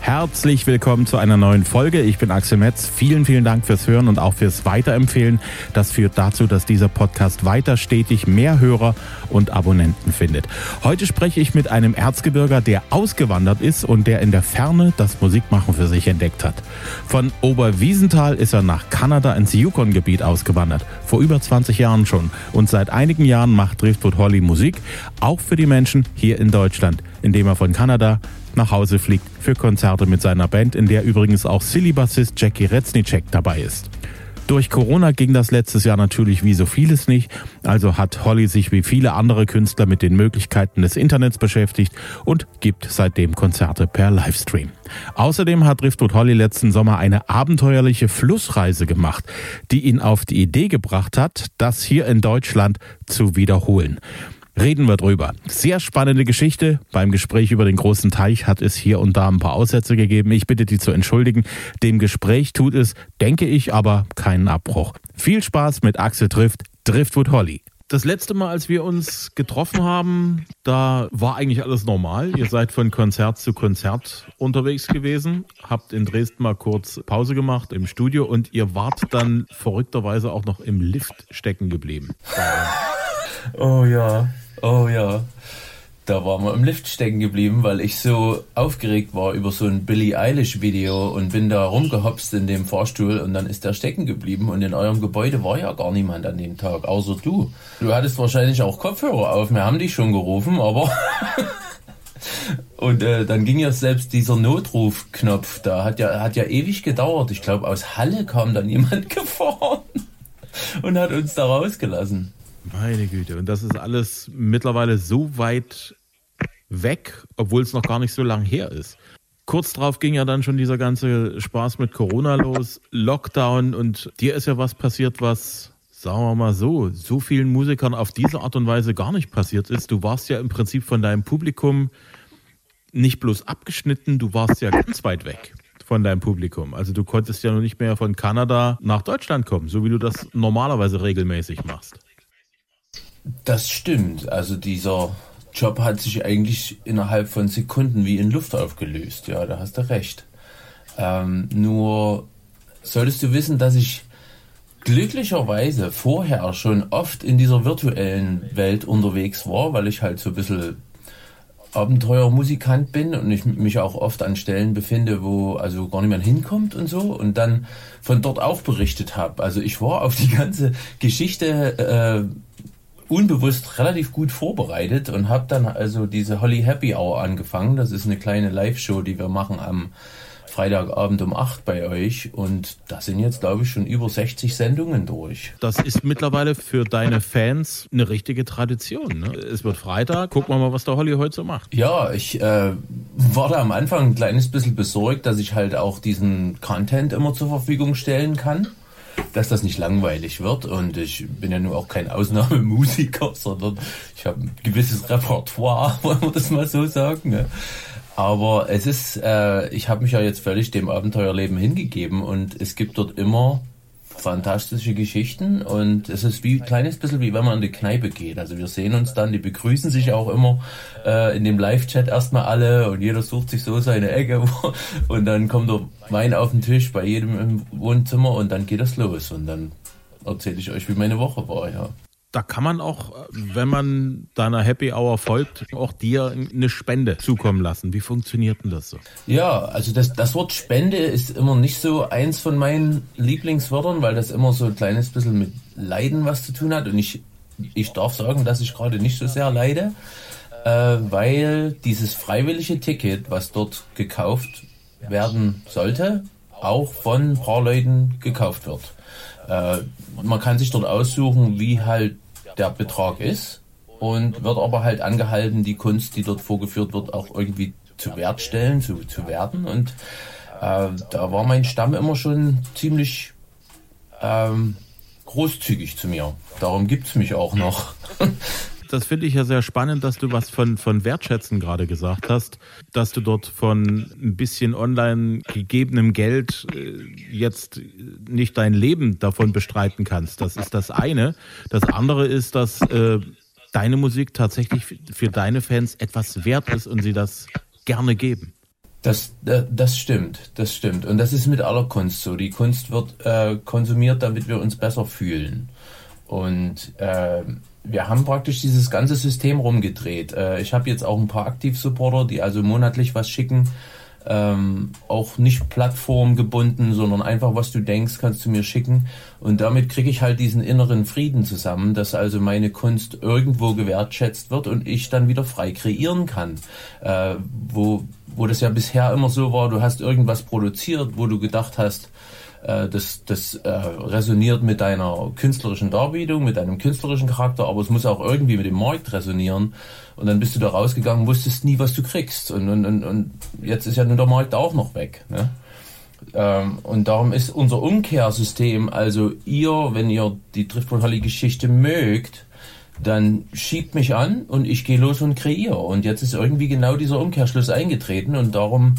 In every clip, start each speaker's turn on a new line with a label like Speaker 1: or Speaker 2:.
Speaker 1: Herzlich willkommen zu einer neuen Folge. Ich bin Axel Metz. Vielen, vielen Dank fürs Hören und auch fürs Weiterempfehlen. Das führt dazu, dass dieser Podcast weiter stetig mehr Hörer und Abonnenten findet. Heute spreche ich mit einem Erzgebirger, der ausgewandert ist und der in der Ferne das Musikmachen für sich entdeckt hat. Von Oberwiesenthal ist er nach Kanada ins Yukon-Gebiet ausgewandert. Vor über 20 Jahren schon. Und seit einigen Jahren macht Driftwood Holly Musik, auch für die Menschen hier in Deutschland, indem er von Kanada nach Hause fliegt für Konzerte mit seiner Band, in der übrigens auch Silly-Bassist Jackie Retznicek dabei ist. Durch Corona ging das letztes Jahr natürlich wie so vieles nicht, also hat Holly sich wie viele andere Künstler mit den Möglichkeiten des Internets beschäftigt und gibt seitdem Konzerte per Livestream. Außerdem hat Driftwood Holly letzten Sommer eine abenteuerliche Flussreise gemacht, die ihn auf die Idee gebracht hat, das hier in Deutschland zu wiederholen reden wir drüber. Sehr spannende Geschichte. Beim Gespräch über den großen Teich hat es hier und da ein paar Aussätze gegeben. Ich bitte die zu entschuldigen. Dem Gespräch tut es, denke ich, aber keinen Abbruch. Viel Spaß mit Axel trifft Driftwood Holly. Das letzte Mal, als wir uns getroffen haben, da war eigentlich alles normal. Ihr seid von Konzert zu Konzert unterwegs gewesen, habt in Dresden mal kurz Pause gemacht im Studio und ihr wart dann verrückterweise auch noch im Lift stecken geblieben.
Speaker 2: Oh ja, Oh ja. Da waren wir im Lift stecken geblieben, weil ich so aufgeregt war über so ein Billie Eilish Video und bin da rumgehopst in dem Fahrstuhl und dann ist der stecken geblieben und in eurem Gebäude war ja gar niemand an dem Tag, außer du. Du hattest wahrscheinlich auch Kopfhörer auf, wir haben dich schon gerufen, aber und äh, dann ging ja selbst dieser Notrufknopf, da hat ja hat ja ewig gedauert. Ich glaube aus Halle kam dann jemand gefahren und hat uns da rausgelassen.
Speaker 1: Meine Güte. Und das ist alles mittlerweile so weit weg, obwohl es noch gar nicht so lang her ist. Kurz darauf ging ja dann schon dieser ganze Spaß mit Corona los, Lockdown und dir ist ja was passiert, was, sagen wir mal so, so vielen Musikern auf diese Art und Weise gar nicht passiert ist. Du warst ja im Prinzip von deinem Publikum nicht bloß abgeschnitten, du warst ja ganz weit weg von deinem Publikum. Also du konntest ja noch nicht mehr von Kanada nach Deutschland kommen, so wie du das normalerweise regelmäßig machst.
Speaker 2: Das stimmt. Also dieser Job hat sich eigentlich innerhalb von Sekunden wie in Luft aufgelöst. Ja, da hast du recht. Ähm, nur solltest du wissen, dass ich glücklicherweise vorher schon oft in dieser virtuellen Welt unterwegs war, weil ich halt so ein bisschen Abenteuermusikant bin und ich mich auch oft an Stellen befinde, wo also gar niemand hinkommt und so und dann von dort auch berichtet habe. Also ich war auf die ganze Geschichte äh, unbewusst relativ gut vorbereitet und habe dann also diese Holly Happy Hour angefangen. Das ist eine kleine Live-Show, die wir machen am Freitagabend um 8 bei euch und da sind jetzt, glaube ich, schon über 60 Sendungen durch.
Speaker 1: Das ist mittlerweile für deine Fans eine richtige Tradition. Ne? Es wird Freitag, gucken wir mal, was der Holly heute so macht.
Speaker 2: Ja, ich äh, war da am Anfang ein kleines bisschen besorgt, dass ich halt auch diesen Content immer zur Verfügung stellen kann dass das nicht langweilig wird. Und ich bin ja nur auch kein Ausnahmemusiker, sondern ich habe ein gewisses Repertoire, wollen wir das mal so sagen. Ne? Aber es ist, äh, ich habe mich ja jetzt völlig dem Abenteuerleben hingegeben und es gibt dort immer fantastische Geschichten und es ist wie ein kleines bisschen wie wenn man in die Kneipe geht. Also wir sehen uns dann, die begrüßen sich auch immer äh, in dem Live-Chat erstmal alle und jeder sucht sich so seine Ecke und dann kommt der Wein auf den Tisch bei jedem im Wohnzimmer und dann geht das los und dann erzähle ich euch, wie meine Woche war, ja
Speaker 1: da kann man auch, wenn man deiner Happy Hour folgt, auch dir eine Spende zukommen lassen. Wie funktioniert denn das so?
Speaker 2: Ja, also das, das Wort Spende ist immer nicht so eins von meinen Lieblingswörtern, weil das immer so ein kleines bisschen mit Leiden was zu tun hat. Und ich, ich darf sagen, dass ich gerade nicht so sehr leide, äh, weil dieses freiwillige Ticket, was dort gekauft werden sollte, auch von ein paar Leuten gekauft wird. Äh, man kann sich dort aussuchen, wie halt der Betrag ist und wird aber halt angehalten, die Kunst, die dort vorgeführt wird, auch irgendwie zu wertstellen, zu, zu werten. Und äh, da war mein Stamm immer schon ziemlich ähm, großzügig zu mir. Darum gibt es mich auch noch.
Speaker 1: das finde ich ja sehr spannend, dass du was von, von Wertschätzen gerade gesagt hast, dass du dort von ein bisschen online gegebenem Geld äh, jetzt nicht dein Leben davon bestreiten kannst. Das ist das eine. Das andere ist, dass äh, deine Musik tatsächlich für deine Fans etwas wert ist und sie das gerne geben.
Speaker 2: Das, das stimmt, das stimmt. Und das ist mit aller Kunst so. Die Kunst wird äh, konsumiert, damit wir uns besser fühlen. Und äh, wir haben praktisch dieses ganze System rumgedreht. Äh, ich habe jetzt auch ein paar Aktivsupporter, die also monatlich was schicken. Ähm, auch nicht plattformgebunden, sondern einfach was du denkst, kannst du mir schicken. Und damit kriege ich halt diesen inneren Frieden zusammen, dass also meine Kunst irgendwo gewertschätzt wird und ich dann wieder frei kreieren kann. Äh, wo, wo das ja bisher immer so war, du hast irgendwas produziert, wo du gedacht hast, äh, das, das äh, resoniert mit deiner künstlerischen Darbietung, mit deinem künstlerischen Charakter, aber es muss auch irgendwie mit dem Markt resonieren. Und dann bist du da rausgegangen, wusstest nie, was du kriegst. Und, und, und, und jetzt ist ja nun der Markt auch noch weg. Ne? Ähm, und darum ist unser Umkehrsystem, also ihr, wenn ihr die Driftwohl-Geschichte mögt, dann schiebt mich an und ich gehe los und kreiere. Und jetzt ist irgendwie genau dieser Umkehrschluss eingetreten und darum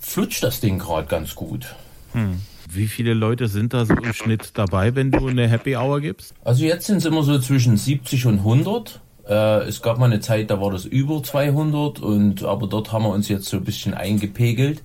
Speaker 2: flutscht das Ding gerade ganz gut.
Speaker 1: Hm. Wie viele Leute sind da so im Schnitt dabei, wenn du eine Happy Hour gibst?
Speaker 2: Also jetzt sind es immer so zwischen 70 und 100. Äh, es gab mal eine Zeit, da war das über 200 und aber dort haben wir uns jetzt so ein bisschen eingepegelt.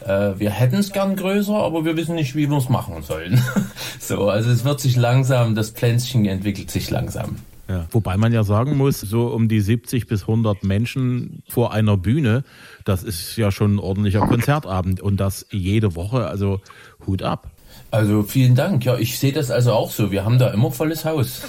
Speaker 2: Äh, wir hätten es gern größer, aber wir wissen nicht, wie wir es machen sollen. so, also es wird sich langsam, das Pflänzchen entwickelt sich langsam.
Speaker 1: Ja. Wobei man ja sagen muss, so um die 70 bis 100 Menschen vor einer Bühne, das ist ja schon ein ordentlicher Konzertabend und das jede Woche, also Hut ab.
Speaker 2: Also vielen Dank. Ja, ich sehe das also auch so. Wir haben da immer volles Haus.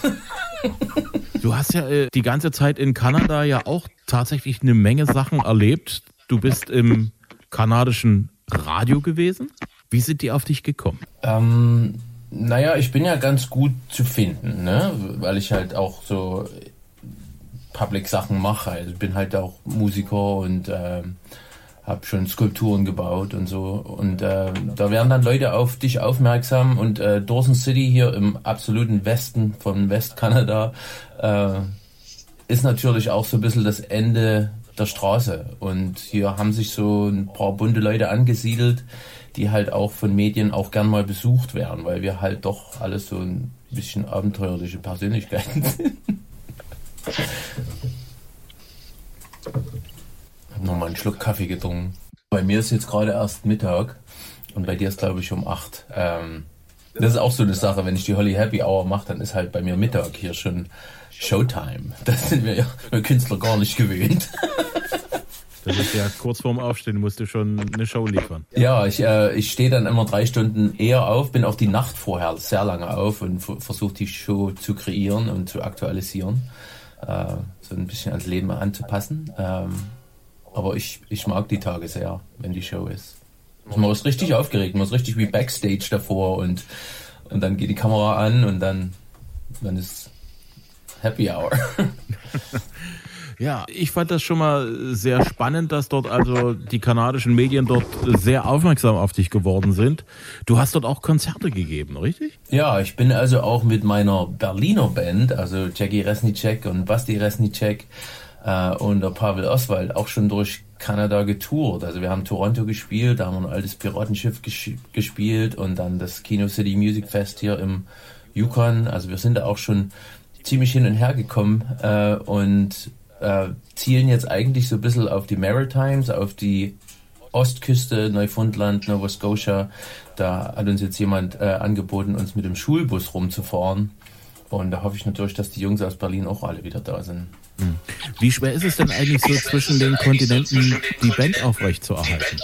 Speaker 1: du hast ja äh, die ganze Zeit in Kanada ja auch tatsächlich eine Menge Sachen erlebt. Du bist im kanadischen Radio gewesen. Wie sind die auf dich gekommen?
Speaker 2: Ähm, naja, ich bin ja ganz gut zu finden, ne? weil ich halt auch so Public-Sachen mache. Also ich bin halt auch Musiker und äh, habe schon Skulpturen gebaut und so. Und äh, da werden dann Leute auf dich aufmerksam. Und äh, Dawson City hier im absoluten Westen von Westkanada äh, ist natürlich auch so ein bisschen das Ende der Straße. Und hier haben sich so ein paar bunte Leute angesiedelt, die halt auch von Medien auch gern mal besucht werden, weil wir halt doch alles so ein bisschen abenteuerliche Persönlichkeiten sind. Nochmal einen Schluck Kaffee getrunken. Bei mir ist jetzt gerade erst Mittag und bei dir ist glaube ich um 8. Ähm, das ist auch so eine Sache, wenn ich die Holly Happy Hour mache, dann ist halt bei mir Mittag hier schon Showtime. Das sind wir ja wir Künstler gar nicht gewöhnt.
Speaker 1: Das ist ja kurz vorm Aufstehen, musst du schon eine Show liefern.
Speaker 2: Ja, ich, äh, ich stehe dann immer drei Stunden eher auf, bin auch die Nacht vorher sehr lange auf und versuche die Show zu kreieren und zu aktualisieren. Äh, so ein bisschen ans Leben anzupassen. Ähm, aber ich, ich mag die Tage sehr, wenn die Show ist. Man ist richtig aufgeregt, man ist richtig wie Backstage davor und, und dann geht die Kamera an und dann, dann ist Happy Hour.
Speaker 1: Ja, ich fand das schon mal sehr spannend, dass dort also die kanadischen Medien dort sehr aufmerksam auf dich geworden sind. Du hast dort auch Konzerte gegeben, richtig?
Speaker 2: Ja, ich bin also auch mit meiner Berliner Band, also Jackie Resnicek und Basti Resnicek äh, und Pavel Oswald auch schon durch Kanada getourt. Also wir haben Toronto gespielt, da haben wir ein altes Piratenschiff ges gespielt und dann das Kino City Music Fest hier im Yukon. Also wir sind da auch schon ziemlich hin und her gekommen äh, und äh, zielen jetzt eigentlich so ein bisschen auf die Maritimes, auf die Ostküste, Neufundland, Nova Scotia. Da hat uns jetzt jemand äh, angeboten, uns mit dem Schulbus rumzufahren. Und da hoffe ich natürlich, dass die Jungs aus Berlin auch alle wieder da sind.
Speaker 1: Hm. Wie schwer ist es denn eigentlich so zwischen den Kontinenten, die Band aufrechtzuerhalten?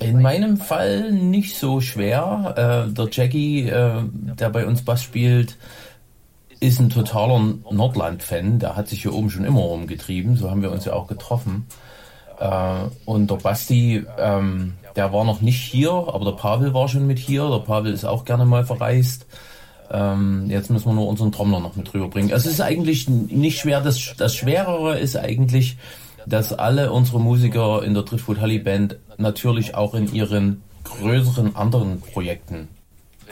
Speaker 2: In meinem Fall nicht so schwer. Äh, der Jackie, äh, der bei uns Bass spielt, ist ein totaler Nordland-Fan. Der hat sich hier oben schon immer rumgetrieben. So haben wir uns ja auch getroffen. Äh, und der Basti, ähm, der war noch nicht hier, aber der Pavel war schon mit hier. Der Pavel ist auch gerne mal verreist. Ähm, jetzt müssen wir nur unseren Trommler noch mit rüberbringen. Es ist eigentlich nicht schwer. Das, das Schwerere ist eigentlich, dass alle unsere Musiker in der Driftwood Holly Band natürlich auch in ihren größeren anderen Projekten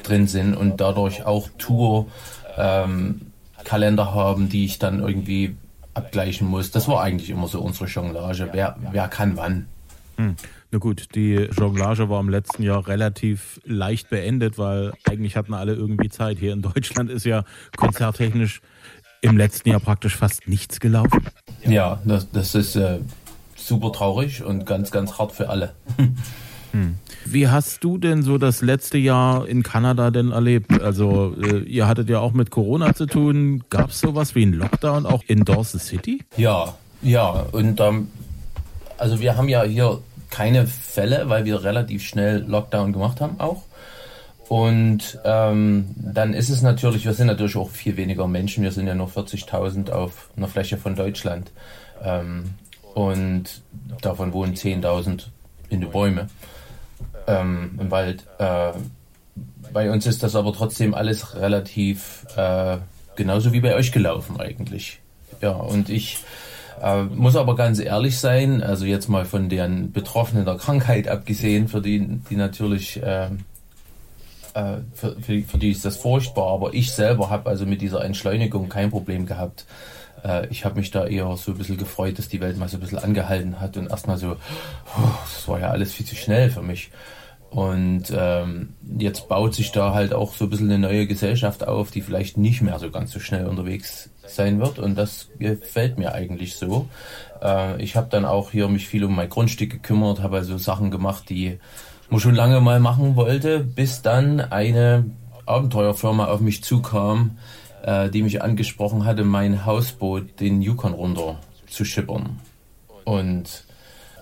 Speaker 2: drin sind und dadurch auch Tour ähm, Kalender haben, die ich dann irgendwie abgleichen muss. Das war eigentlich immer so unsere Jonglage. Wer, wer kann wann?
Speaker 1: Hm. Na gut, die Jonglage war im letzten Jahr relativ leicht beendet, weil eigentlich hatten alle irgendwie Zeit. Hier in Deutschland ist ja konzerttechnisch im letzten Jahr praktisch fast nichts gelaufen.
Speaker 2: Ja, das, das ist äh, super traurig und ganz, ganz hart für alle.
Speaker 1: Hm. Wie hast du denn so das letzte Jahr in Kanada denn erlebt? Also äh, ihr hattet ja auch mit Corona zu tun. Gab es sowas wie einen Lockdown auch in Dawson City?
Speaker 2: Ja, ja. Und ähm, also wir haben ja hier keine Fälle, weil wir relativ schnell Lockdown gemacht haben auch. Und ähm, dann ist es natürlich, wir sind natürlich auch viel weniger Menschen. Wir sind ja nur 40.000 auf einer Fläche von Deutschland. Ähm, und davon wohnen 10.000 in den Bäumen ähm, im Wald. Äh, bei uns ist das aber trotzdem alles relativ äh, genauso wie bei euch gelaufen eigentlich. Ja, und ich äh, muss aber ganz ehrlich sein, also jetzt mal von den Betroffenen der Krankheit abgesehen, für die, die natürlich, äh, äh, für, für, für, die ist das furchtbar, aber ich selber habe also mit dieser Entschleunigung kein Problem gehabt. Äh, ich habe mich da eher so ein bisschen gefreut, dass die Welt mal so ein bisschen angehalten hat und erstmal so, oh, das war ja alles viel zu schnell für mich. Und ähm, jetzt baut sich da halt auch so ein bisschen eine neue Gesellschaft auf, die vielleicht nicht mehr so ganz so schnell unterwegs sein wird. Und das gefällt mir eigentlich so. Äh, ich habe dann auch hier mich viel um mein Grundstück gekümmert, habe also Sachen gemacht, die man schon lange mal machen wollte, bis dann eine Abenteuerfirma auf mich zukam, äh, die mich angesprochen hatte, mein Hausboot den Yukon runter zu schippern. Und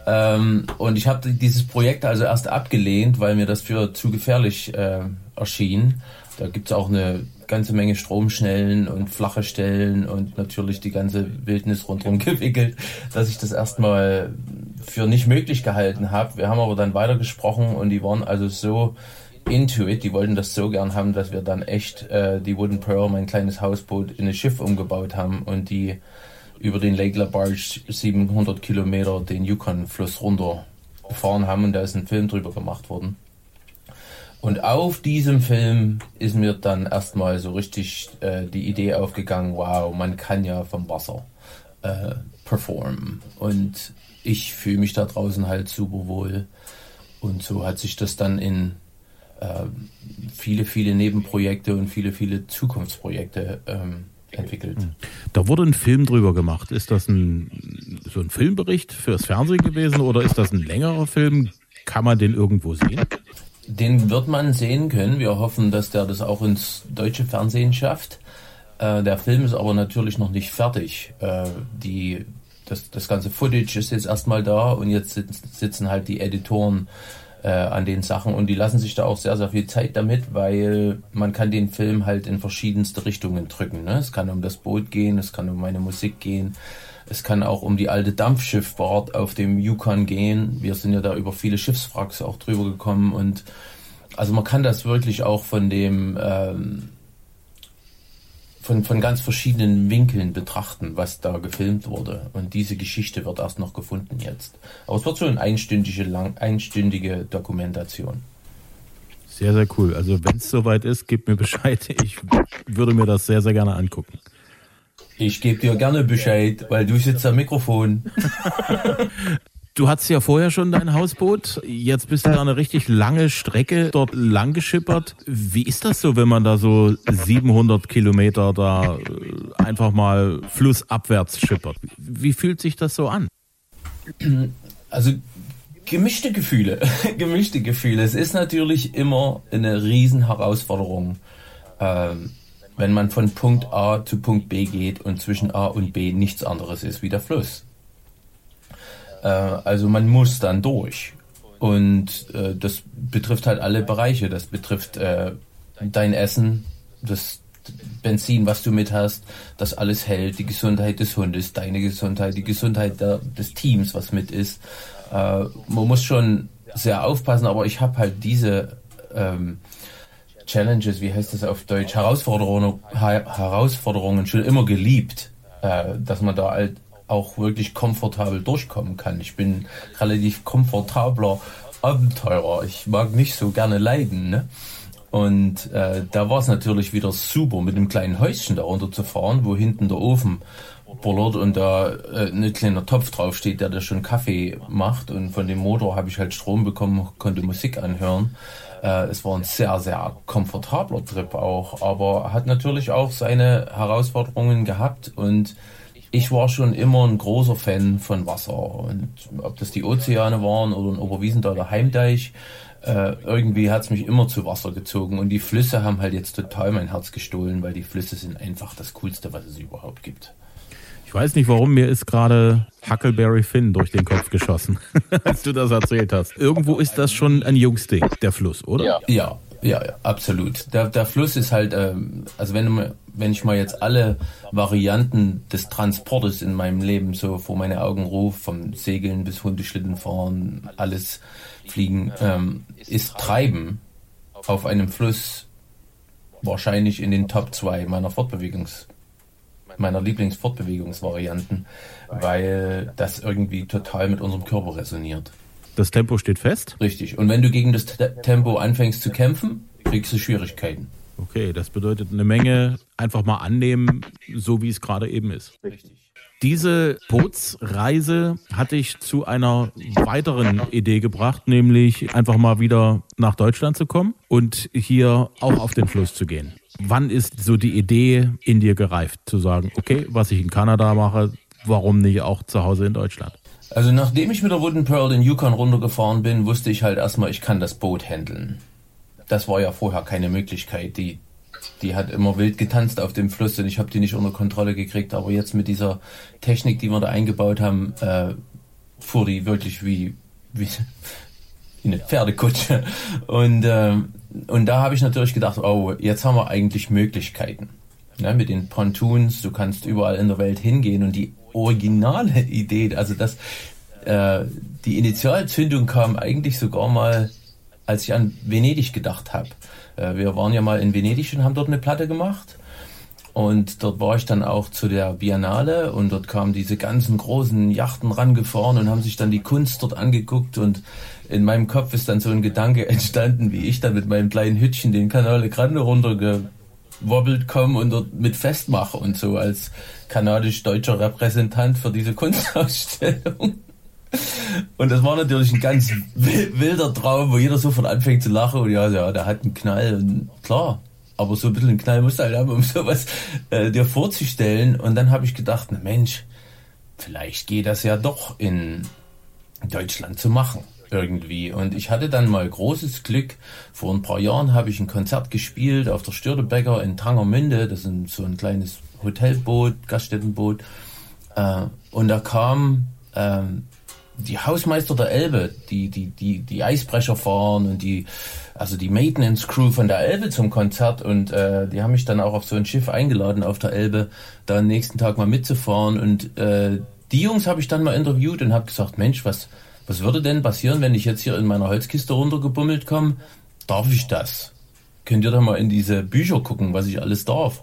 Speaker 2: ähm, und ich habe dieses Projekt also erst abgelehnt, weil mir das für zu gefährlich äh, erschien. Da gibt's auch eine ganze Menge Stromschnellen und flache Stellen und natürlich die ganze Wildnis rundherum gewickelt, dass ich das erstmal für nicht möglich gehalten habe. Wir haben aber dann weitergesprochen und die waren also so into it, die wollten das so gern haben, dass wir dann echt äh, die Wooden Pearl, mein kleines Hausboot, in ein Schiff umgebaut haben und die über den Lake LaBarge 700 Kilometer den Yukon-Fluss runter gefahren haben und da ist ein Film drüber gemacht worden. Und auf diesem Film ist mir dann erstmal so richtig äh, die Idee aufgegangen, wow, man kann ja vom Wasser äh, performen. Und ich fühle mich da draußen halt super wohl. Und so hat sich das dann in äh, viele, viele Nebenprojekte und viele, viele Zukunftsprojekte ähm, entwickelt. Hm.
Speaker 1: Da wurde ein Film drüber gemacht. Ist das ein, so ein Filmbericht fürs Fernsehen gewesen oder ist das ein längerer Film? Kann man den irgendwo sehen?
Speaker 2: Den wird man sehen können. Wir hoffen, dass der das auch ins deutsche Fernsehen schafft. Äh, der Film ist aber natürlich noch nicht fertig. Äh, die, das, das ganze Footage ist jetzt erstmal da und jetzt sitzen halt die Editoren äh, an den Sachen und die lassen sich da auch sehr, sehr viel Zeit damit, weil man kann den Film halt in verschiedenste Richtungen drücken. Ne? Es kann um das Boot gehen, es kann um meine Musik gehen, es kann auch um die alte Dampfschifffahrt auf dem Yukon gehen. Wir sind ja da über viele Schiffswracks auch drüber gekommen und also man kann das wirklich auch von dem ähm, von, von ganz verschiedenen Winkeln betrachten, was da gefilmt wurde. Und diese Geschichte wird erst noch gefunden jetzt. Aber es wird so eine einstündige, lang, einstündige Dokumentation.
Speaker 1: Sehr, sehr cool. Also wenn es soweit ist, gib mir Bescheid. Ich würde mir das sehr, sehr gerne angucken.
Speaker 2: Ich gebe dir gerne Bescheid, weil du sitzt am Mikrofon.
Speaker 1: Du hattest ja vorher schon dein Hausboot. Jetzt bist du da eine richtig lange Strecke dort lang geschippert. Wie ist das so, wenn man da so 700 Kilometer da äh, einfach mal flussabwärts schippert? Wie fühlt sich das so an?
Speaker 2: Also gemischte Gefühle, gemischte Gefühle. Es ist natürlich immer eine Riesenherausforderung, ähm, wenn man von Punkt A zu Punkt B geht und zwischen A und B nichts anderes ist wie der Fluss. Äh, also man muss dann durch. Und äh, das betrifft halt alle Bereiche. Das betrifft äh, dein Essen, das Benzin, was du mit hast, das alles hält, die Gesundheit des Hundes, deine Gesundheit, die Gesundheit der, des Teams, was mit ist. Äh, man muss schon sehr aufpassen, aber ich habe halt diese ähm, Challenges, wie heißt das auf Deutsch, Herausforderungen, Herausforderungen schon immer geliebt, äh, dass man da halt auch wirklich komfortabel durchkommen kann. Ich bin relativ komfortabler Abenteurer. Ich mag nicht so gerne leiden. Ne? Und äh, da war es natürlich wieder super, mit einem kleinen Häuschen darunter zu fahren, wo hinten der Ofen bullert und da äh, ein kleiner Topf draufsteht, der da schon Kaffee macht und von dem Motor habe ich halt Strom bekommen, konnte Musik anhören. Äh, es war ein sehr, sehr komfortabler Trip auch, aber hat natürlich auch seine Herausforderungen gehabt und ich war schon immer ein großer Fan von Wasser und ob das die Ozeane waren oder ein Oberwiesendaler Heimdeich, äh, irgendwie hat es mich immer zu Wasser gezogen und die Flüsse haben halt jetzt total mein Herz gestohlen, weil die Flüsse sind einfach das Coolste, was es überhaupt gibt.
Speaker 1: Ich weiß nicht warum, mir ist gerade Huckleberry Finn durch den Kopf geschossen, als du das erzählt hast. Irgendwo ist das schon ein Jungsding, der Fluss, oder?
Speaker 2: Ja, ja, ja, absolut. Der, der Fluss ist halt, ähm, also wenn, wenn ich mal jetzt alle Varianten des Transportes in meinem Leben so vor meine Augen rufe, vom Segeln bis Hundeschlitten fahren, alles fliegen, ähm, ist Treiben auf einem Fluss wahrscheinlich in den Top 2 meiner Fortbewegungs meiner Lieblingsfortbewegungsvarianten, weil das irgendwie total mit unserem Körper resoniert.
Speaker 1: Das Tempo steht fest?
Speaker 2: Richtig. Und wenn du gegen das Tempo anfängst zu kämpfen, kriegst du Schwierigkeiten.
Speaker 1: Okay, das bedeutet eine Menge einfach mal annehmen, so wie es gerade eben ist. Richtig. Diese Bootsreise hatte ich zu einer weiteren Idee gebracht, nämlich einfach mal wieder nach Deutschland zu kommen und hier auch auf den Fluss zu gehen. Wann ist so die Idee in dir gereift, zu sagen, okay, was ich in Kanada mache, warum nicht auch zu Hause in Deutschland?
Speaker 2: Also nachdem ich mit der Wooden Pearl den Yukon runtergefahren bin, wusste ich halt erstmal, ich kann das Boot handeln. Das war ja vorher keine Möglichkeit. Die die hat immer wild getanzt auf dem Fluss und ich habe die nicht unter Kontrolle gekriegt. Aber jetzt mit dieser Technik, die wir da eingebaut haben, äh, fuhr die wirklich wie, wie eine Pferdekutsche. Und, äh, und da habe ich natürlich gedacht, oh, jetzt haben wir eigentlich Möglichkeiten. Ja, mit den Pontoons, du kannst überall in der Welt hingehen und die originale Idee, also das, äh, die Initialzündung kam eigentlich sogar mal, als ich an Venedig gedacht habe. Äh, wir waren ja mal in Venedig und haben dort eine Platte gemacht. Und dort war ich dann auch zu der Biennale und dort kamen diese ganzen großen Yachten rangefahren und haben sich dann die Kunst dort angeguckt und in meinem Kopf ist dann so ein Gedanke entstanden, wie ich dann mit meinem kleinen Hütchen den Canale Grande runtergewobbelt komme und dort mit festmache und so als kanadisch-deutscher Repräsentant für diese Kunstausstellung. Und das war natürlich ein ganz wilder Traum, wo jeder sofort anfängt zu lachen und ja, ja, der hat einen Knall und klar, aber so ein bisschen Knall musst du halt haben, um sowas äh, dir vorzustellen. Und dann habe ich gedacht, na Mensch, vielleicht geht das ja doch in Deutschland zu machen irgendwie. Und ich hatte dann mal großes Glück. Vor ein paar Jahren habe ich ein Konzert gespielt auf der Störtebecker in Tangermünde. Das ist so ein kleines Hotelboot, Gaststättenboot. Äh, und da kam ähm, die Hausmeister der Elbe, die, die, die, die Eisbrecher fahren und die, also die Maintenance Crew von der Elbe zum Konzert und äh, die haben mich dann auch auf so ein Schiff eingeladen auf der Elbe, da am nächsten Tag mal mitzufahren und äh, die Jungs habe ich dann mal interviewt und habe gesagt, Mensch, was, was würde denn passieren, wenn ich jetzt hier in meiner Holzkiste runtergebummelt komme? Darf ich das? Könnt ihr da mal in diese Bücher gucken, was ich alles darf?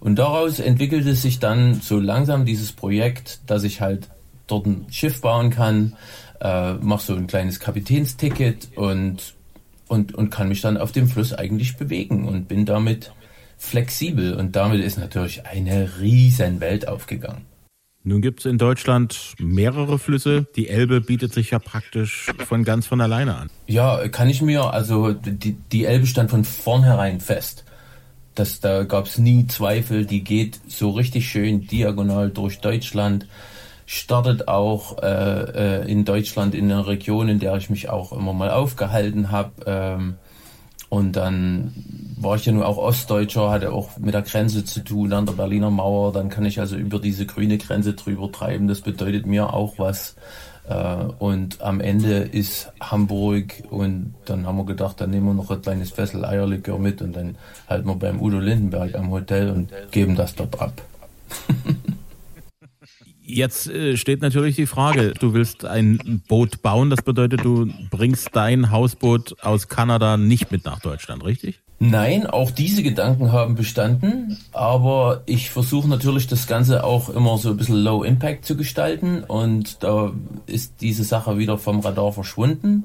Speaker 2: Und daraus entwickelte sich dann so langsam dieses Projekt, dass ich halt dort ein Schiff bauen kann, äh, mache so ein kleines Kapitänsticket und, und, und kann mich dann auf dem Fluss eigentlich bewegen und bin damit flexibel. Und damit ist natürlich eine riesen Welt aufgegangen.
Speaker 1: Nun gibt es in Deutschland mehrere Flüsse. Die Elbe bietet sich ja praktisch von ganz von alleine an.
Speaker 2: Ja, kann ich mir, also die, die Elbe stand von vornherein fest. Das, da gab es nie Zweifel, die geht so richtig schön diagonal durch Deutschland startet auch äh, äh, in Deutschland in einer Region, in der ich mich auch immer mal aufgehalten habe. Ähm, und dann war ich ja nur auch Ostdeutscher, hatte auch mit der Grenze zu tun an der Berliner Mauer. Dann kann ich also über diese grüne Grenze drüber treiben. Das bedeutet mir auch was. Äh, und am Ende ist Hamburg und dann haben wir gedacht, dann nehmen wir noch ein kleines Fessel Eierlikör mit und dann halten wir beim Udo Lindenberg am Hotel und geben das dort ab.
Speaker 1: Jetzt äh, steht natürlich die Frage, du willst ein Boot bauen, das bedeutet, du bringst dein Hausboot aus Kanada nicht mit nach Deutschland, richtig?
Speaker 2: Nein, auch diese Gedanken haben bestanden, aber ich versuche natürlich das Ganze auch immer so ein bisschen Low Impact zu gestalten und da ist diese Sache wieder vom Radar verschwunden.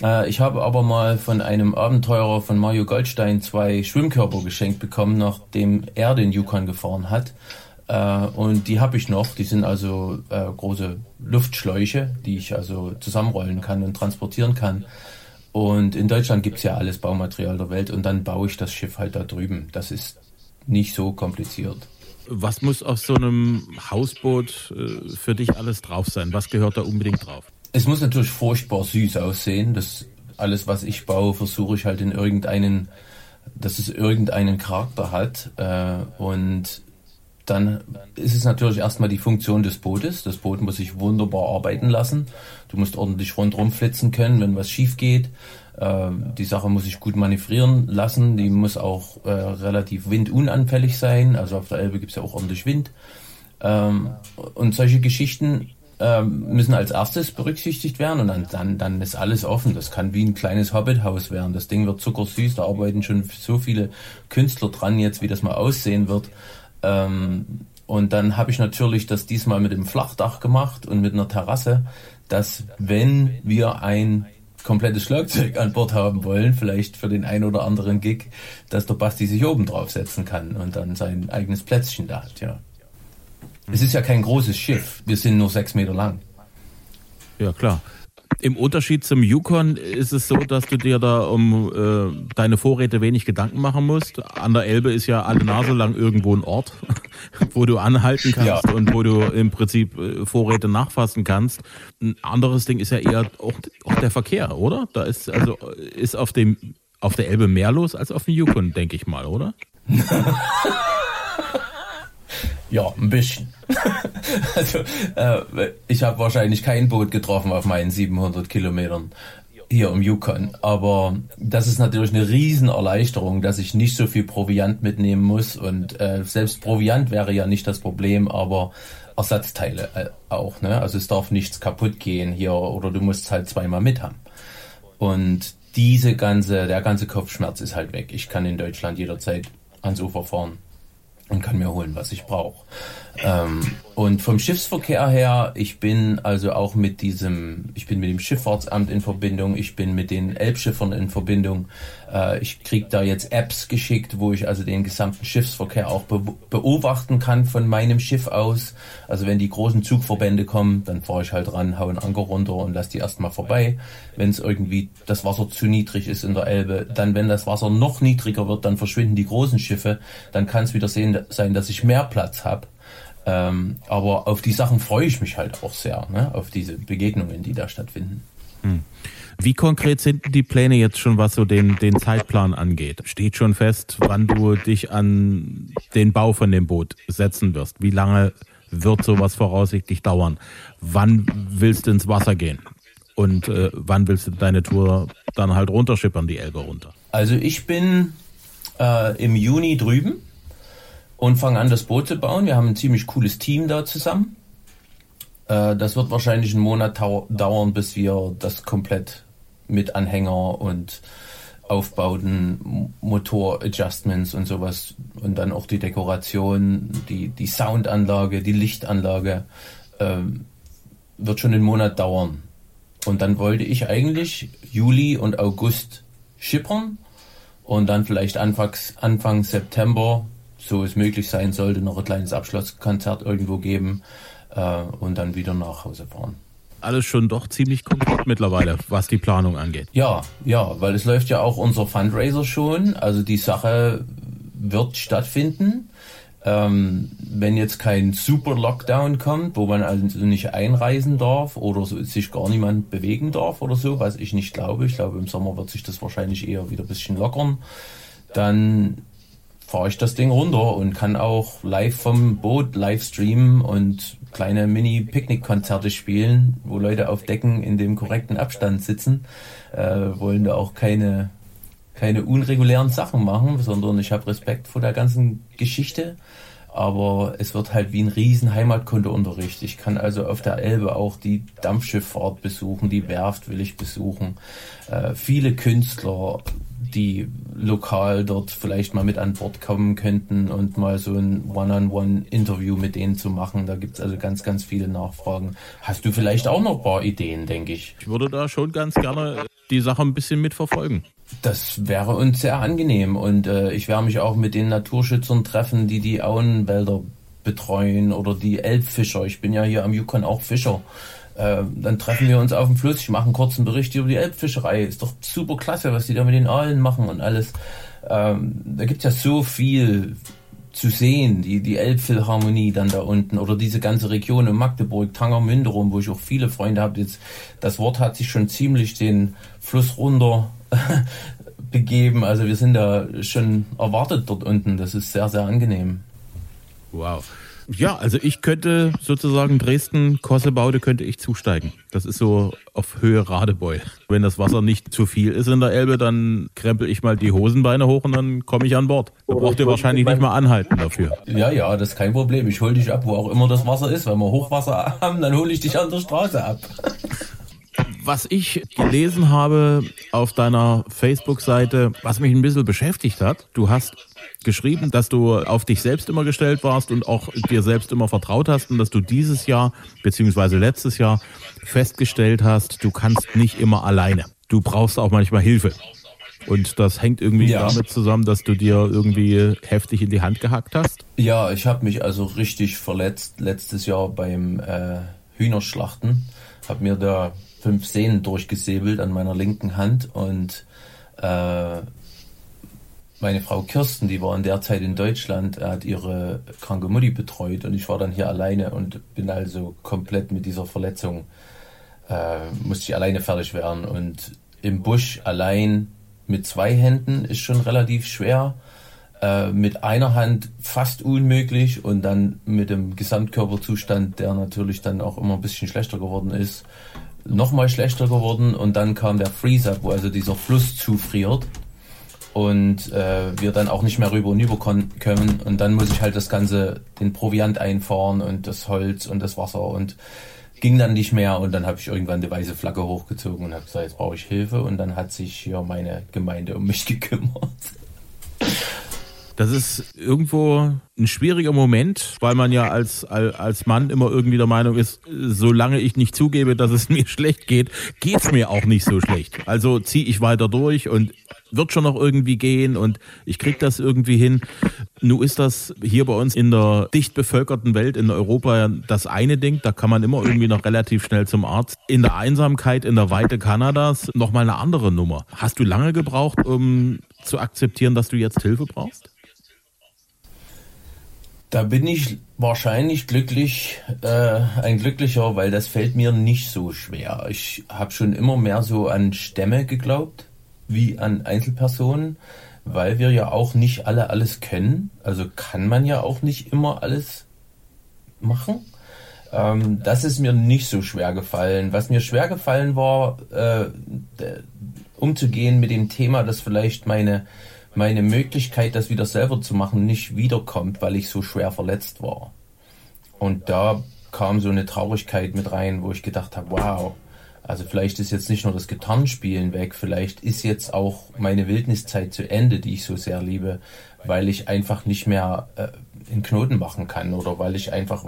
Speaker 2: Äh, ich habe aber mal von einem Abenteurer von Mario Goldstein zwei Schwimmkörper geschenkt bekommen, nachdem er den Yukon gefahren hat. Äh, und die habe ich noch. Die sind also äh, große Luftschläuche, die ich also zusammenrollen kann und transportieren kann. Und in Deutschland gibt es ja alles Baumaterial der Welt und dann baue ich das Schiff halt da drüben. Das ist nicht so kompliziert.
Speaker 1: Was muss auf so einem Hausboot äh, für dich alles drauf sein? Was gehört da unbedingt drauf?
Speaker 2: Es muss natürlich furchtbar süß aussehen. Das alles, was ich baue, versuche ich halt in irgendeinen, dass es irgendeinen Charakter hat. Äh, und dann ist es natürlich erstmal die Funktion des Bootes. Das Boot muss sich wunderbar arbeiten lassen. Du musst ordentlich rundherum flitzen können, wenn was schief geht. Ähm, die Sache muss sich gut manövrieren lassen. Die muss auch äh, relativ windunanfällig sein. Also auf der Elbe gibt es ja auch ordentlich Wind. Ähm, und solche Geschichten ähm, müssen als erstes berücksichtigt werden und dann, dann, dann ist alles offen. Das kann wie ein kleines Hobbithaus werden. Das Ding wird zuckersüß. Da arbeiten schon so viele Künstler dran jetzt, wie das mal aussehen wird. Ähm, und dann habe ich natürlich das diesmal mit dem Flachdach gemacht und mit einer Terrasse, dass wenn wir ein komplettes Schlagzeug an Bord haben wollen, vielleicht für den ein oder anderen Gig, dass der Basti sich oben drauf setzen kann und dann sein eigenes Plätzchen da hat, ja. Es ist ja kein großes Schiff, wir sind nur sechs Meter lang.
Speaker 1: Ja, klar. Im Unterschied zum Yukon ist es so, dass du dir da um äh, deine Vorräte wenig Gedanken machen musst. An der Elbe ist ja alle Nase lang irgendwo ein Ort, wo du anhalten kannst ja. und wo du im Prinzip äh, Vorräte nachfassen kannst. Ein anderes Ding ist ja eher auch, auch der Verkehr, oder? Da ist also ist auf dem auf der Elbe mehr los als auf dem Yukon, denke ich mal, oder?
Speaker 2: Ja, ein bisschen. also, äh, ich habe wahrscheinlich kein Boot getroffen auf meinen 700 Kilometern hier im Yukon. Aber das ist natürlich eine Riesenerleichterung, dass ich nicht so viel Proviant mitnehmen muss. Und äh, selbst Proviant wäre ja nicht das Problem, aber Ersatzteile äh, auch. Ne? Also es darf nichts kaputt gehen hier oder du musst es halt zweimal mit haben. Und diese ganze, der ganze Kopfschmerz ist halt weg. Ich kann in Deutschland jederzeit ans Ufer fahren und kann mir holen, was ich brauche. Ähm, und vom Schiffsverkehr her, ich bin also auch mit diesem, ich bin mit dem Schifffahrtsamt in Verbindung, ich bin mit den Elbschiffern in Verbindung. Äh, ich kriege da jetzt Apps geschickt, wo ich also den gesamten Schiffsverkehr auch be beobachten kann von meinem Schiff aus. Also wenn die großen Zugverbände kommen, dann fahre ich halt ran, hau einen Anker runter und lass die erstmal vorbei. Wenn es irgendwie das Wasser zu niedrig ist in der Elbe, dann wenn das Wasser noch niedriger wird, dann verschwinden die großen Schiffe. Dann kann es wieder sehen, sein, dass ich mehr Platz habe ähm, aber auf die Sachen freue ich mich halt auch sehr, ne? auf diese Begegnungen, die da stattfinden. Hm.
Speaker 1: Wie konkret sind die Pläne jetzt schon, was so den, den Zeitplan angeht? Steht schon fest, wann du dich an den Bau von dem Boot setzen wirst? Wie lange wird sowas voraussichtlich dauern? Wann willst du ins Wasser gehen? Und äh, wann willst du deine Tour dann halt runterschippern, die Elbe runter?
Speaker 2: Also ich bin äh, im Juni drüben und fangen an, das Boot zu bauen. Wir haben ein ziemlich cooles Team da zusammen. Äh, das wird wahrscheinlich einen Monat dauern, bis wir das komplett mit Anhänger und Aufbauten, Motor-Adjustments und sowas und dann auch die Dekoration, die, die Soundanlage, die Lichtanlage ähm, wird schon einen Monat dauern. Und dann wollte ich eigentlich Juli und August schippern und dann vielleicht Anfangs, Anfang September so es möglich sein sollte, noch ein kleines Abschlusskonzert irgendwo geben äh, und dann wieder nach Hause fahren.
Speaker 1: Alles schon doch ziemlich konkret mittlerweile, was die Planung angeht.
Speaker 2: Ja, ja, weil es läuft ja auch unser Fundraiser schon. Also die Sache wird stattfinden. Ähm, wenn jetzt kein super Lockdown kommt, wo man also nicht einreisen darf oder so, sich gar niemand bewegen darf oder so, was ich nicht glaube. Ich glaube, im Sommer wird sich das wahrscheinlich eher wieder ein bisschen lockern. Dann fahre ich das Ding runter und kann auch live vom Boot live streamen und kleine Mini-Picknick-Konzerte spielen, wo Leute auf Decken in dem korrekten Abstand sitzen. Äh, wollen da auch keine, keine unregulären Sachen machen, sondern ich habe Respekt vor der ganzen Geschichte. Aber es wird halt wie ein riesen Heimatkundeunterricht. Ich kann also auf der Elbe auch die Dampfschifffahrt besuchen, die Werft will ich besuchen. Äh, viele Künstler, die lokal dort vielleicht mal mit an Bord kommen könnten und mal so ein One-on-One-Interview mit denen zu machen. Da gibt es also ganz, ganz viele Nachfragen. Hast du vielleicht auch noch ein paar Ideen, denke ich?
Speaker 1: Ich würde da schon ganz gerne die Sache ein bisschen mitverfolgen.
Speaker 2: Das wäre uns sehr angenehm und äh, ich werde mich auch mit den Naturschützern treffen, die die Auenwälder betreuen oder die Elbfischer. Ich bin ja hier am Yukon auch Fischer. Äh, dann treffen wir uns auf dem Fluss. Ich mache einen kurzen Bericht über die Elbfischerei. Ist doch super klasse, was die da mit den Aalen machen und alles. Ähm, da gibt's ja so viel zu sehen, die, die Elbphilharmonie dann da unten oder diese ganze Region in Magdeburg, Tangermünde rum, wo ich auch viele Freunde habe. Jetzt, das Wort hat sich schon ziemlich den Fluss runter begeben. Also wir sind da schon erwartet dort unten. Das ist sehr, sehr angenehm.
Speaker 1: Wow. Ja, also ich könnte sozusagen Dresden, Kossebaude könnte ich zusteigen. Das ist so auf Höhe Radebeul. Wenn das Wasser nicht zu viel ist in der Elbe, dann krempel ich mal die Hosenbeine hoch und dann komme ich an Bord. Da braucht ihr wahrscheinlich nicht mal anhalten dafür.
Speaker 2: Ja, ja, das ist kein Problem. Ich hole dich ab, wo auch immer das Wasser ist. Wenn wir Hochwasser haben, dann hole ich dich an der Straße ab.
Speaker 1: Was ich gelesen habe auf deiner Facebook-Seite, was mich ein bisschen beschäftigt hat, du hast geschrieben, dass du auf dich selbst immer gestellt warst und auch dir selbst immer vertraut hast und dass du dieses Jahr beziehungsweise letztes Jahr festgestellt hast, du kannst nicht immer alleine. Du brauchst auch manchmal Hilfe. Und das hängt irgendwie ja. damit zusammen, dass du dir irgendwie heftig in die Hand gehackt hast?
Speaker 2: Ja, ich habe mich also richtig verletzt letztes Jahr beim äh, Hühnerschlachten. Habe mir da fünf Sehnen durchgesäbelt an meiner linken Hand und äh, meine Frau Kirsten, die war in der Zeit in Deutschland, hat ihre kranke Mutti betreut und ich war dann hier alleine und bin also komplett mit dieser Verletzung, äh, musste ich alleine fertig werden. Und im Busch allein mit zwei Händen ist schon relativ schwer, äh, mit einer Hand fast unmöglich und dann mit dem Gesamtkörperzustand, der natürlich dann auch immer ein bisschen schlechter geworden ist, nochmal schlechter geworden und dann kam der Freeze-Up, wo also dieser Fluss zufriert und äh, wir dann auch nicht mehr rüber und über können. Und dann muss ich halt das ganze den Proviant einfahren und das Holz und das Wasser. Und ging dann nicht mehr. Und dann habe ich irgendwann die weiße Flagge hochgezogen und habe gesagt, jetzt brauche ich Hilfe. Und dann hat sich hier meine Gemeinde um mich gekümmert.
Speaker 1: Das ist irgendwo ein schwieriger Moment, weil man ja als, als Mann immer irgendwie der Meinung ist, solange ich nicht zugebe, dass es mir schlecht geht, geht's mir auch nicht so schlecht. Also ziehe ich weiter durch und wird schon noch irgendwie gehen und ich krieg das irgendwie hin. Nun ist das hier bei uns in der dicht bevölkerten Welt in Europa das eine Ding, da kann man immer irgendwie noch relativ schnell zum Arzt. In der Einsamkeit, in der Weite Kanadas nochmal eine andere Nummer. Hast du lange gebraucht, um zu akzeptieren, dass du jetzt Hilfe brauchst?
Speaker 2: Da bin ich wahrscheinlich glücklich, äh, ein glücklicher, weil das fällt mir nicht so schwer. Ich habe schon immer mehr so an Stämme geglaubt, wie an Einzelpersonen, weil wir ja auch nicht alle alles können. Also kann man ja auch nicht immer alles machen. Ähm, das ist mir nicht so schwer gefallen. Was mir schwer gefallen war, äh, umzugehen mit dem Thema, dass vielleicht meine meine Möglichkeit, das wieder selber zu machen, nicht wiederkommt, weil ich so schwer verletzt war. Und da kam so eine Traurigkeit mit rein, wo ich gedacht habe, wow, also vielleicht ist jetzt nicht nur das Gitarrenspielen weg, vielleicht ist jetzt auch meine Wildniszeit zu Ende, die ich so sehr liebe, weil ich einfach nicht mehr äh, in Knoten machen kann oder weil ich einfach,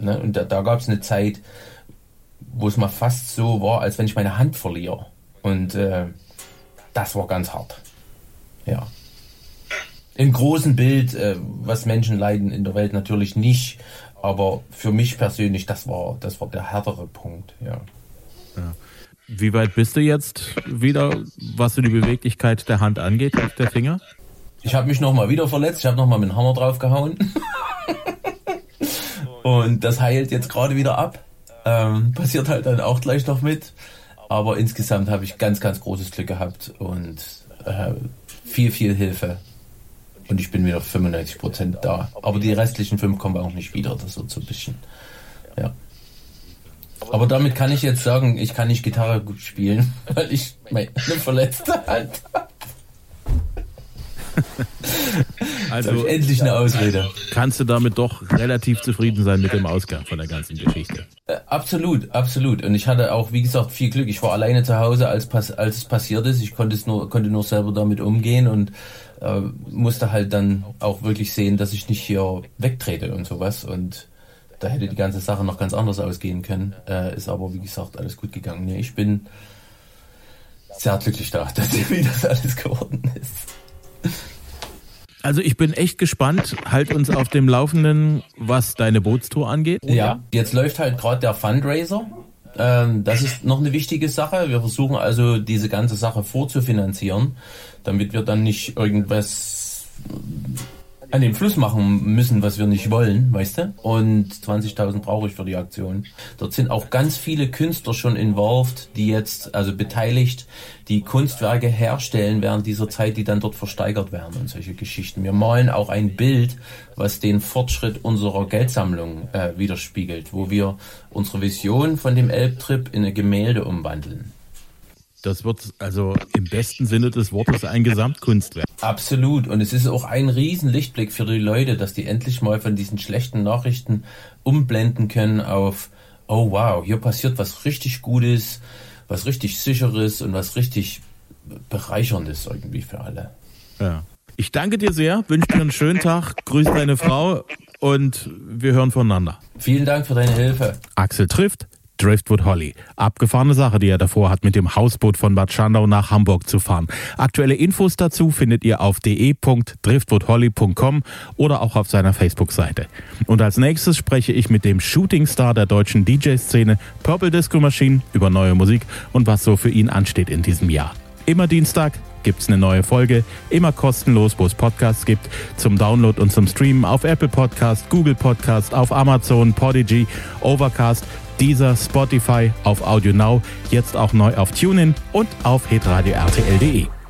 Speaker 2: ne, und da, da gab es eine Zeit, wo es mal fast so war, als wenn ich meine Hand verliere. Und äh, das war ganz hart. Ja im großen Bild, äh, was Menschen leiden in der Welt natürlich nicht, aber für mich persönlich, das war, das war der härtere Punkt, ja.
Speaker 1: ja. Wie weit bist du jetzt wieder, was so die Beweglichkeit der Hand angeht, der Finger?
Speaker 2: Ich habe mich nochmal wieder verletzt, ich habe nochmal mit dem Hammer draufgehauen. Und das heilt jetzt gerade wieder ab. Ähm, passiert halt dann auch gleich noch mit. Aber insgesamt habe ich ganz, ganz großes Glück gehabt und äh, viel, viel Hilfe und ich bin wieder 95 Prozent da. Aber die restlichen fünf kommen auch nicht wieder. Das wird so ein bisschen, ja. Aber damit kann ich jetzt sagen, ich kann nicht Gitarre gut spielen, weil ich meine verletzte Hand habe.
Speaker 1: Also endlich eine Ausrede. Kannst du damit doch relativ zufrieden sein mit dem Ausgang von der ganzen Geschichte?
Speaker 2: Äh, absolut, absolut. Und ich hatte auch, wie gesagt, viel Glück. Ich war alleine zu Hause, als, als es passiert ist. Ich konnte es nur, konnte nur selber damit umgehen und äh, musste halt dann auch wirklich sehen, dass ich nicht hier wegtrete und sowas. Und da hätte die ganze Sache noch ganz anders ausgehen können. Äh, ist aber, wie gesagt, alles gut gegangen. Ja, ich bin sehr glücklich da, dass wie das alles geworden ist.
Speaker 1: Also ich bin echt gespannt. Halt uns auf dem Laufenden, was deine Bootstour angeht.
Speaker 2: Ja, jetzt läuft halt gerade der Fundraiser. Ähm, das ist noch eine wichtige Sache. Wir versuchen also diese ganze Sache vorzufinanzieren, damit wir dann nicht irgendwas an den Fluss machen müssen, was wir nicht wollen, weißt du? Und 20.000 brauche ich für die Aktion. Dort sind auch ganz viele Künstler schon involved, die jetzt, also beteiligt, die Kunstwerke herstellen während dieser Zeit, die dann dort versteigert werden und solche Geschichten. Wir malen auch ein Bild, was den Fortschritt unserer Geldsammlung äh, widerspiegelt, wo wir unsere Vision von dem Elbtrip in eine Gemälde umwandeln.
Speaker 1: Das wird also im besten Sinne des Wortes ein Gesamtkunstwerk.
Speaker 2: Absolut. Und es ist auch ein riesen Lichtblick für die Leute, dass die endlich mal von diesen schlechten Nachrichten umblenden können auf, oh wow, hier passiert was richtig Gutes, was richtig Sicheres und was richtig Bereicherndes irgendwie für alle.
Speaker 1: Ja. Ich danke dir sehr, wünsche dir einen schönen Tag, grüße deine Frau und wir hören voneinander.
Speaker 2: Vielen Dank für deine Hilfe.
Speaker 1: Axel trifft Driftwood Holly. Abgefahrene Sache, die er davor hat, mit dem Hausboot von Bad Schandau nach Hamburg zu fahren. Aktuelle Infos dazu findet ihr auf de.driftwoodholly.com oder auch auf seiner Facebook-Seite. Und als nächstes spreche ich mit dem Shootingstar der deutschen DJ-Szene Purple Disco Machine über neue Musik und was so für ihn ansteht in diesem Jahr. Immer Dienstag gibt's eine neue Folge, immer kostenlos, wo es Podcasts gibt, zum Download und zum Streamen auf Apple Podcast, Google Podcast, auf Amazon, Podigy, Overcast dieser Spotify, auf Audio Now, jetzt auch neu auf TuneIn und auf hitradio RTL.de.